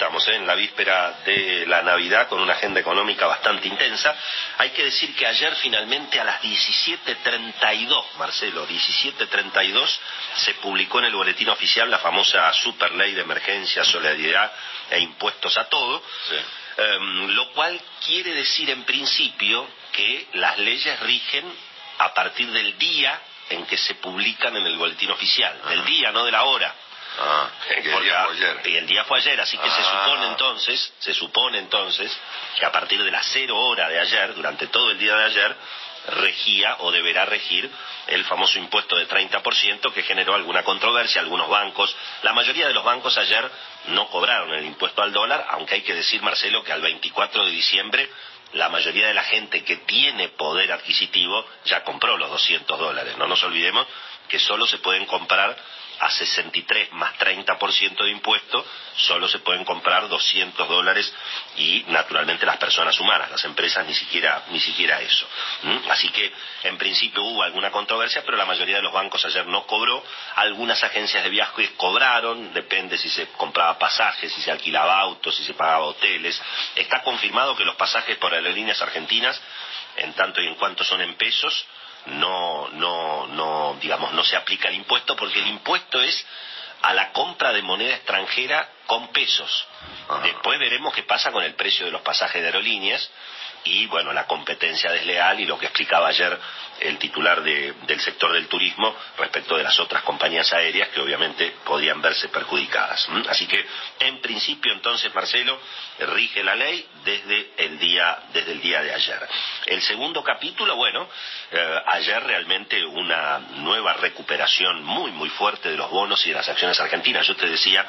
estamos, ¿eh? en la víspera de la Navidad con una agenda económica bastante intensa. Hay que decir que ayer finalmente a las 17.32, Marcelo, 17.32, se publicó en el boletín oficial la famosa super ley de emergencia, solidaridad e impuestos a todo, em, lo cual quiere decir en principio que las leyes rigen a partir del día en que se publican en el boletín oficial, del día, no de la hora. Ah, el día fue ayer. Y el día fue ayer, así que se Ah. supone entonces, se supone entonces que a partir de las cero hora de ayer, durante todo el día de ayer, regía o deberá regir el famoso impuesto de 30% que generó alguna controversia, algunos bancos, la mayoría de los bancos ayer no cobraron el impuesto al dólar, aunque hay que decir, Marcelo, que al 24 de diciembre la mayoría de la gente que tiene poder adquisitivo ya compró los 200 dólares. No nos olvidemos que solo se pueden comprar a 63 más 30% de impuesto, solo se pueden comprar 200 dólares y naturalmente las personas humanas, las empresas ni siquiera, ni siquiera eso. Así que en principio hubo alguna controversia, pero la mayoría de los bancos ayer no cobró, algunas agencias de viajes cobraron, depende si se compraba pasajes, si se alquilaba autos, si se pagaba hoteles. Está confirmado que los pasajes por aerolíneas argentinas, en tanto y en cuanto son en pesos, no, no, no, digamos, no se aplica el impuesto porque el impuesto es a la compra de moneda extranjera con pesos. Ajá. Después veremos qué pasa con el precio de los pasajes de aerolíneas y, bueno, la competencia desleal y lo que explicaba ayer el titular de- del sector del turismo respecto de las otras compañías aéreas que obviamente podían verse perjudicadas. Así que, en principio, entonces, Marcelo, rige la ley desde el día, desde el día de ayer. El segundo capítulo, bueno, eh, ayer realmente una nueva recuperación muy, muy fuerte de los bonos y de las acciones argentinas. Yo te decía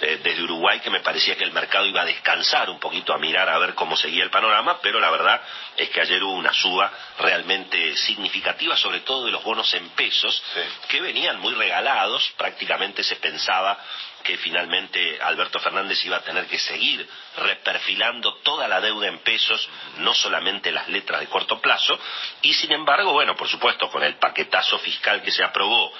eh, desde Uruguay que me parecía que el mercado iba a descansar un poquito, a mirar a ver cómo seguía el panorama, pero la verdad es que ayer hubo una suba realmente significativa, sobre todo de los bonos en pesos, Sí. que venían muy regalados, prácticamente se pensaba que finalmente Alberto Fernández iba a tener que seguir reperfilando toda la deuda en pesos, no solamente las letras de corto plazo, y sin embargo, bueno, por supuesto, con el paquetazo fiscal que se aprobó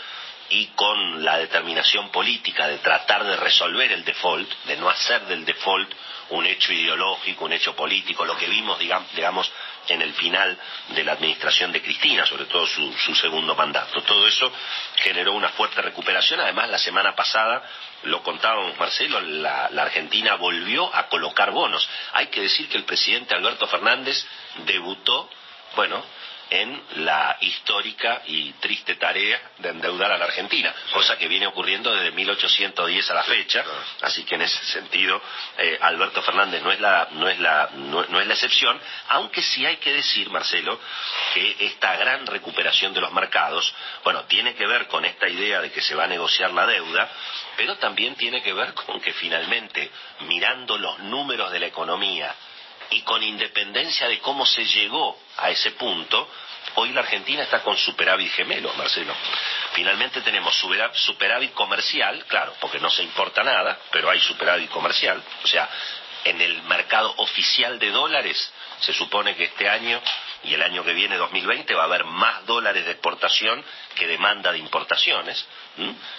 y con la determinación política de tratar de resolver el default, de no hacer del default un hecho ideológico, un hecho político, lo que vimos, digam- digamos, en el final de la administración de Cristina, sobre todo su, su segundo mandato. Todo eso generó una fuerte recuperación. Además, la semana pasada, lo contábamos, Marcelo, la, la Argentina volvió a colocar bonos. Hay que decir que el presidente Alberto Fernández debutó, bueno, en la histórica y triste tarea de endeudar a la Argentina, cosa que viene ocurriendo desde 1810 a la fecha, así que en ese sentido eh, Alberto Fernández no es la no es la no, no es la excepción, aunque sí hay que decir, Marcelo, que esta gran recuperación de los mercados, bueno, tiene que ver con esta idea de que se va a negociar la deuda, pero también tiene que ver con que finalmente mirando los números de la economía y con independencia de cómo se llegó a ese punto, hoy la Argentina está con superávit gemelo, Marcelo. Finalmente tenemos superávit comercial, claro, porque no se importa nada, pero hay superávit comercial, o sea, en el mercado oficial de dólares se supone que este año y el año que viene, 2020, va a haber más dólares de exportación que demanda de importaciones,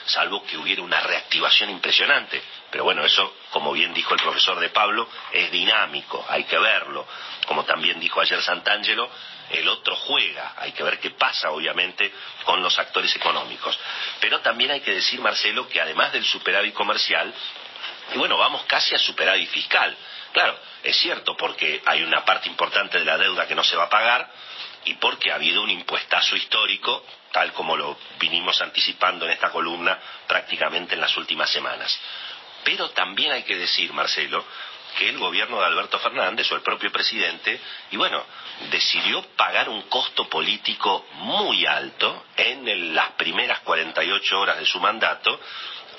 salvo que hubiera una reactivación impresionante. Pero bueno, eso, como bien dijo el profesor de Pablo, es dinámico, hay que verlo. Como también dijo ayer Santangelo, el otro juega, hay que ver qué pasa, obviamente, con los actores económicos. Pero también hay que decir, Marcelo, que además del superávit comercial, y bueno, vamos casi a superávit fiscal. Claro, es cierto, porque hay una parte importante de la deuda que no se va a pagar y porque ha habido un impuestazo histórico, tal como lo vinimos anticipando en esta columna prácticamente en las últimas semanas. Pero también hay que decir, Marcelo, que el gobierno de Alberto Fernández o el propio presidente, y bueno, decidió pagar un costo político muy alto en las primeras 48 horas de su mandato,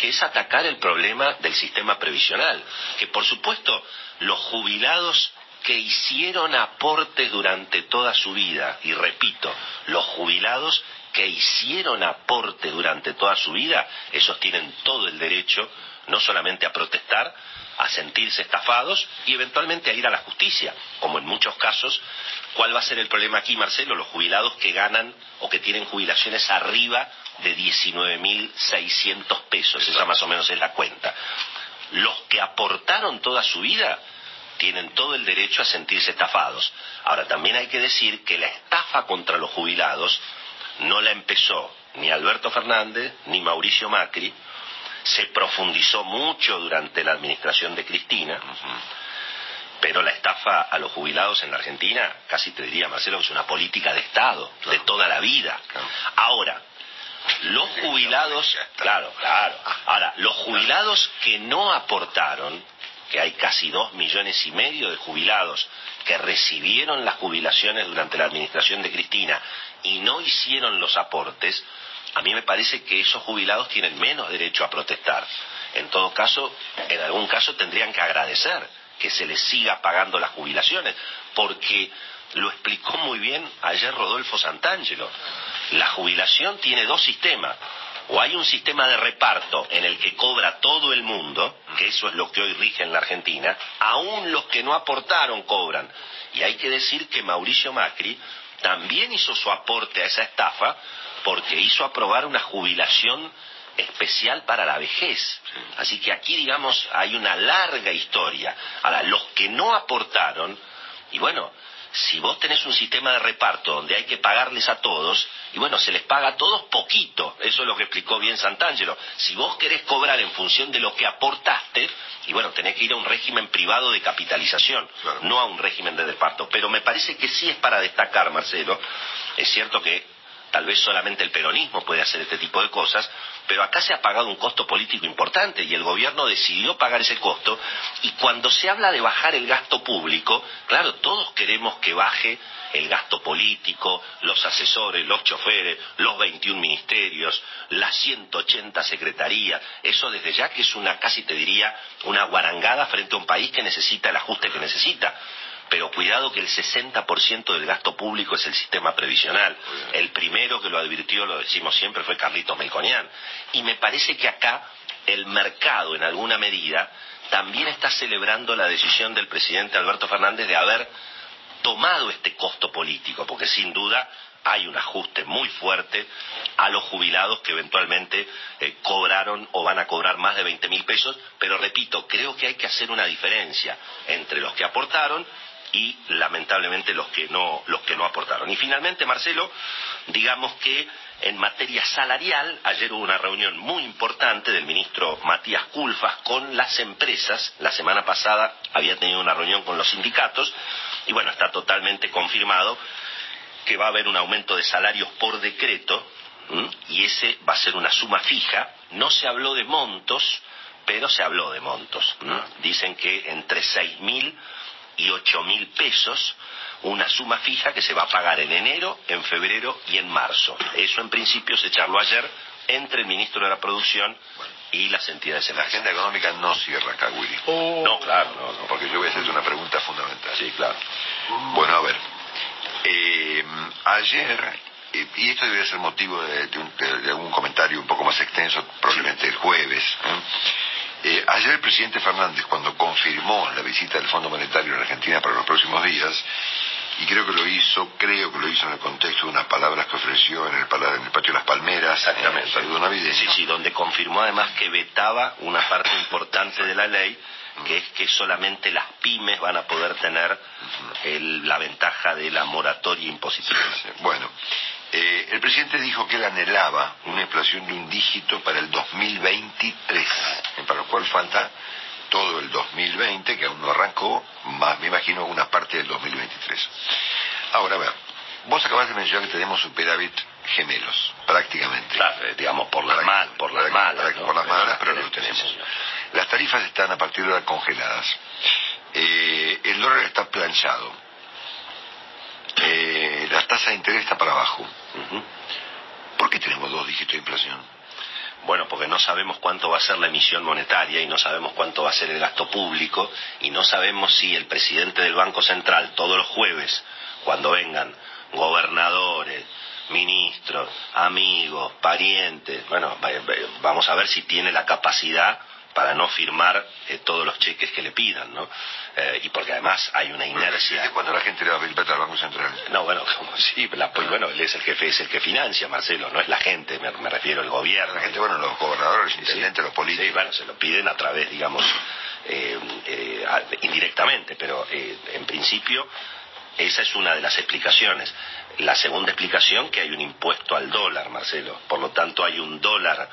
que es atacar el problema del sistema previsional, que por supuesto los jubilados que hicieron aportes durante toda su vida, y repito, los jubilados que hicieron aporte durante toda su vida, esos tienen todo el derecho no solamente a protestar, a sentirse estafados y eventualmente a ir a la justicia, como en muchos casos. ¿Cuál va a ser el problema aquí, Marcelo? Los jubilados que ganan o que tienen jubilaciones arriba de 19.600 pesos, esa más o menos es la cuenta. Los que aportaron toda su vida tienen todo el derecho a sentirse estafados. Ahora, también hay que decir que la estafa contra los jubilados no la empezó ni Alberto Fernández ni Mauricio Macri, se profundizó mucho durante la administración de Cristina, pero la estafa a los jubilados en la Argentina, casi te diría, Marcelo, es una política de Estado, de toda la vida. Ahora, los jubilados, claro, claro, ahora, los jubilados que no aportaron, que hay casi dos millones y medio de jubilados que recibieron las jubilaciones durante la administración de Cristina y no hicieron los aportes, a mí me parece que esos jubilados tienen menos derecho a protestar. En todo caso, en algún caso tendrían que agradecer que se les siga pagando las jubilaciones, porque lo explicó muy bien ayer Rodolfo Santangelo. La jubilación tiene dos sistemas. O hay un sistema de reparto en el que cobra todo el mundo, que eso es lo que hoy rige en la Argentina, aún los que no aportaron cobran. Y hay que decir que Mauricio Macri también hizo su aporte a esa estafa porque hizo aprobar una jubilación especial para la vejez. Así que aquí, digamos, hay una larga historia. Ahora, los que no aportaron, y bueno, si vos tenés un sistema de reparto donde hay que pagarles a todos, y bueno, se les paga a todos poquito, eso es lo que explicó bien Santangelo. Si vos querés cobrar en función de lo que aportaste, y bueno, tenés que ir a un régimen privado de capitalización, no a un régimen de reparto. Pero me parece que sí es para destacar, Marcelo, es cierto que tal vez solamente el peronismo puede hacer este tipo de cosas, pero acá se ha pagado un costo político importante y el gobierno decidió pagar ese costo. Y cuando se habla de bajar el gasto público, claro, todos queremos que baje el gasto político, los asesores, los choferes, los 21 ministerios, las 180 secretarías, eso desde ya que es una, casi te diría, una guarangada frente a un país que necesita el ajuste que necesita pero cuidado que el 60% del gasto público es el sistema previsional. El primero que lo advirtió, lo decimos siempre, fue Carlitos Melconian. Y me parece que acá el mercado, en alguna medida, también está celebrando la decisión del presidente Alberto Fernández de haber tomado este costo político, porque sin duda hay un ajuste muy fuerte a los jubilados que eventualmente eh, cobraron o van a cobrar más de 20 mil pesos, pero repito, creo que hay que hacer una diferencia entre los que aportaron y lamentablemente los que no los que no aportaron. Y finalmente, Marcelo, digamos que en materia salarial, ayer hubo una reunión muy importante del ministro Matías Culfas con las empresas. La semana pasada había tenido una reunión con los sindicatos y bueno, está totalmente confirmado que va a haber un aumento de salarios por decreto y ese va a ser una suma fija. No se habló de montos, pero se habló de montos. Dicen que entre seis mil y ocho mil pesos, una suma fija que se va a pagar en enero, en febrero y en marzo. Eso en principio se charló ayer entre el ministro de la Producción y las entidades La agenda económica no cierra acá, Willy. Oh. No, claro, no, no. Porque yo voy a hacerte una pregunta fundamental. Sí, claro. Bueno, a ver. Eh, ayer, eh, y esto debería ser motivo de, algún comentario un poco más extenso, probablemente el jueves. ¿eh? Eh, ayer el presidente Fernández, cuando confirmó la visita del Fondo Monetario en Argentina para los próximos días, y creo que lo hizo, creo que lo hizo en el contexto de unas palabras que ofreció en el, en el patio de las Palmeras, el navideño. Sí, sí, donde confirmó además que vetaba una parte importante de la ley, que es que solamente las pymes van a poder tener la ventaja de la moratoria impositiva. Bueno, eh, el presidente dijo que él anhelaba una inflación de un dígito para el 2023, para lo cual falta todo el 2020, que aún no arrancó, más me imagino una parte del 2023. Ahora, a ver, vos acabas de mencionar que tenemos superávit gemelos, prácticamente. Eh, digamos, por las malas, por las malas. Por las malas, pero lo tenemos. Las tarifas están a partir de ahora congeladas. Eh, el dólar está planchado la tasa de interés está para abajo. ¿Por qué tenemos dos dígitos de inflación? Bueno, porque no sabemos cuánto va a ser la emisión monetaria y no sabemos cuánto va a ser el gasto público y no sabemos si el presidente del Banco Central todos los jueves, cuando vengan gobernadores, ministros, amigos, parientes, bueno, vamos a ver si tiene la capacidad para no firmar eh, todos los cheques que le pidan, ¿no? Eh, y porque además hay una inercia. ¿Desde cuándo la gente le va a pedir plata al Banco Central? No, bueno, como sí, la- pues, bueno, él es el jefe, es el que financia, Marcelo, no es la gente, me, me refiero al gobierno. La gente, bueno, los gobernadores, los Sí, intendentes, los políticos. Sí, bueno, se lo piden a través, digamos, eh, eh, indirectamente, pero eh, en principio esa es una de las explicaciones. La segunda explicación que hay un impuesto al dólar, Marcelo. Por lo tanto, hay un dólar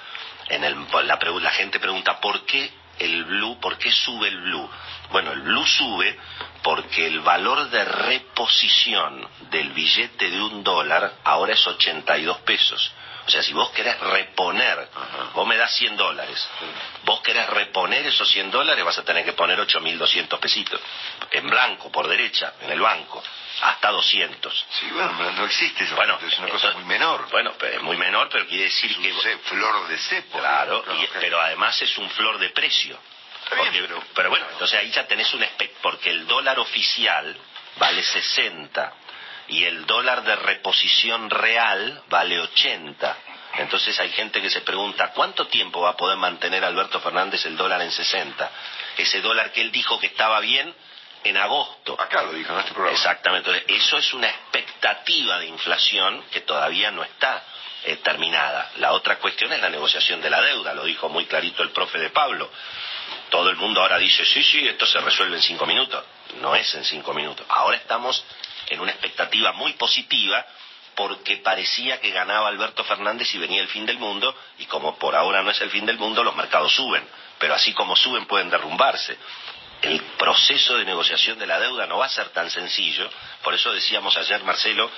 en el la, la gente pregunta ¿por qué el blue, por qué sube el blue? Bueno, el blue sube porque el valor de reposición del billete de un dólar ahora es 82 pesos. O sea, si vos querés reponer, vos me das 100 dólares, vos querés reponer esos 100 dólares, vas a tener que poner 8.200 pesitos, en blanco, por derecha, en el banco, hasta 200. Sí, bueno, no, existe eso. Bueno, es una cosa entonces- muy menor. Bueno, pero es muy menor, pero quiere decir Es un que... flor de cepo. Claro, y- pero además es un flor de precio. Bien, pero- pero bueno, entonces ahí ya tenés un porque el dólar oficial vale 60 y el dólar de reposición real vale 80. Entonces hay gente que se pregunta, ¿cuánto tiempo va a poder mantener Alberto Fernández el dólar en 60? Ese dólar que él dijo que estaba bien en agosto. Acá lo dijo en este programa. Exactamente. Entonces, eso es una expectativa de inflación que todavía no está eh, terminada. La otra cuestión es la negociación de la deuda, lo dijo muy clarito el profe de Pablo. Todo el mundo ahora dice, sí, sí, esto se resuelve en cinco minutos. No es en cinco minutos. Ahora estamos en una expectativa muy positiva porque parecía que ganaba Alberto Fernández y venía el fin del mundo, y como por ahora no es el fin del mundo, los mercados suben. Pero así como suben pueden derrumbarse el proceso de negociación de la deuda no va a ser tan sencillo. Por eso decíamos ayer, Marcelo,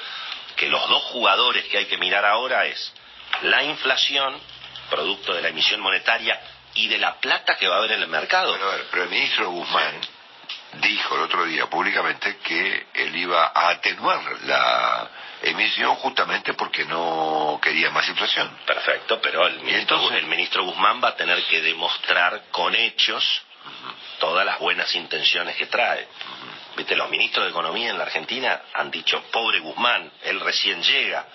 que los dos jugadores que hay que mirar ahora es la inflación, producto de la emisión monetaria, y de la plata que va a haber en el mercado. Pero el ministro Guzmán dijo el otro día públicamente que él iba a atenuar la emisión justamente porque no quería más inflación. Perfecto, pero el ministro, entonces? el ministro Guzmán va a tener que demostrar con hechos todas las buenas intenciones que trae. Viste, los ministros de Economía en la Argentina han dicho, pobre Guzmán, él recién llega.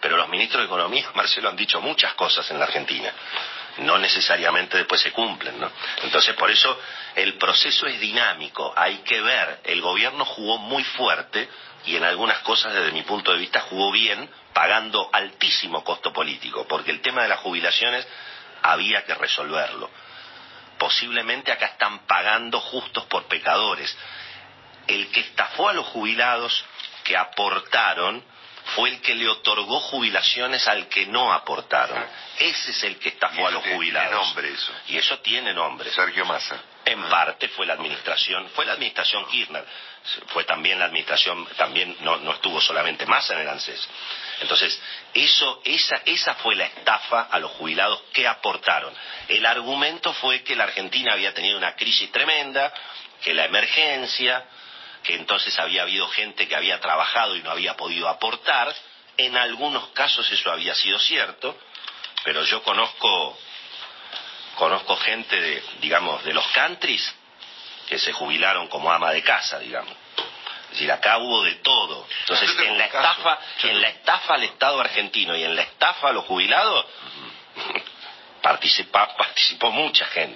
Pero los ministros de Economía, Marcelo, han dicho muchas cosas en la Argentina. No necesariamente después se cumplen, ¿no? Entonces, por eso el proceso es dinámico. Hay que ver. El gobierno jugó muy fuerte y en algunas cosas, desde mi punto de vista, jugó bien, pagando altísimo costo político, porque el tema de las jubilaciones había que resolverlo posiblemente acá están pagando justos por pecadores. El que estafó a los jubilados que aportaron fue el que le otorgó jubilaciones al que no aportaron. Ese es el que estafó a los jubilados. tiene nombre eso. Y eso tiene nombre. Sergio Massa. En parte fue la administración, fue la administración Kirchner, fue también la administración, también no, no estuvo solamente Massa en el ANSES. Entonces, eso, esa, esa fue la estafa a los jubilados que aportaron. El argumento fue que la Argentina había tenido una crisis tremenda, que la emergencia, que entonces había habido gente que había trabajado y no había podido aportar. En algunos casos eso había sido cierto, pero yo conozco conozco gente de, digamos, de los countries que se jubilaron como ama de casa, digamos. Es decir, acá hubo de todo. Entonces, en la estafa, en la estafa al Estado argentino y en la estafa a los jubilados, participa- participó mucha gente.